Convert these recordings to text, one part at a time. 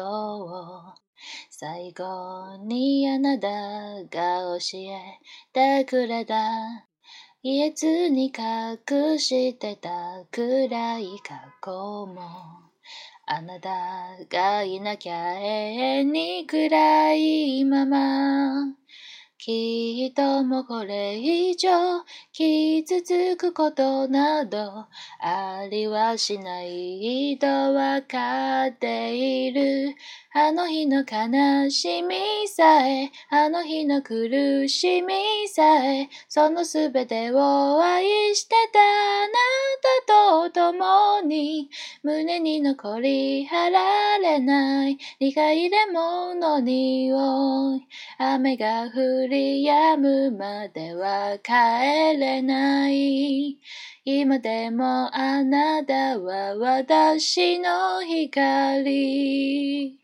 を最後にあなたが教えてくれた。言えずに隠してた暗い過去も。あなたがいなきゃ永遠に暗いまま。きっともこれ以上傷つくことなどありはしないとわかっている。あの日の悲しみさえ、あの日の苦しみさえ、そのすべてを愛してたなと共に、胸に残り払れない、苦いレモンの匂い、雨が降り止むまでは帰れない。今でもあなたは私の光。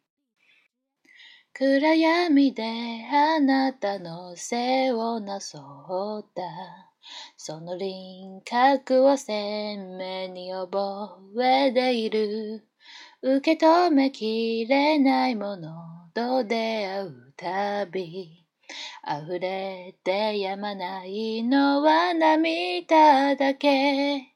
暗闇であなたの背をなそうだ。その輪郭を鮮明に覚えている。受け止めきれないものと出会うたび。溢れてやまないのは涙だけ。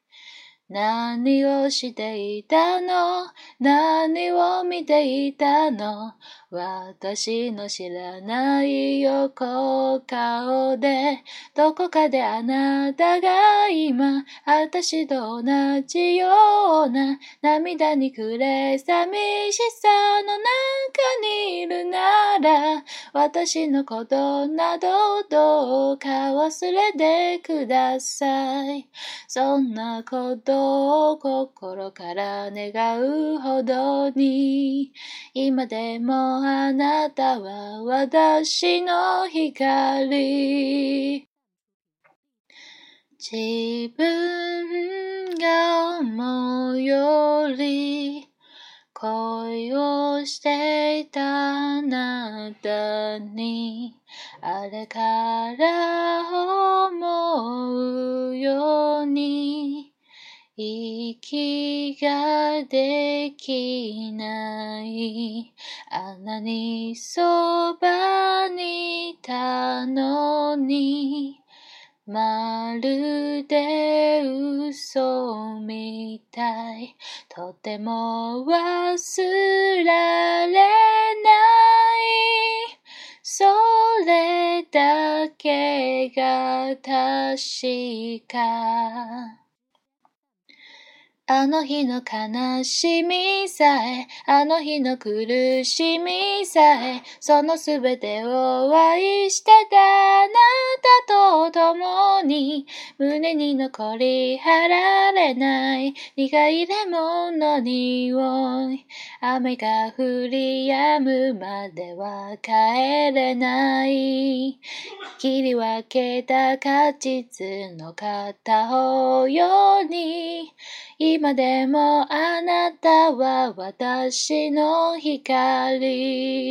何をしていたの？何を見ていたの？私の知らない横顔で、どこかであなたが今、私と同じような涙に暮れ寂しさの中にいるなら、私のことなどどうか忘れてください。そんなことを心から願うほどに、今でもあなたは私の光。自分が思うより恋をしていたあなたにあれから思うように息ができない。あんなにそばにいたのに。まるで嘘みたい。とても忘られない。それだけが確か。あの日の悲しみさえ、あの日の苦しみさえ、そのすべてを愛してたあなたと共に、胸に残り払れない苦いレモンの匂い。雨が降り止むまでは帰れない。切り分けた果実の片方ように、今でもあなたは私の光。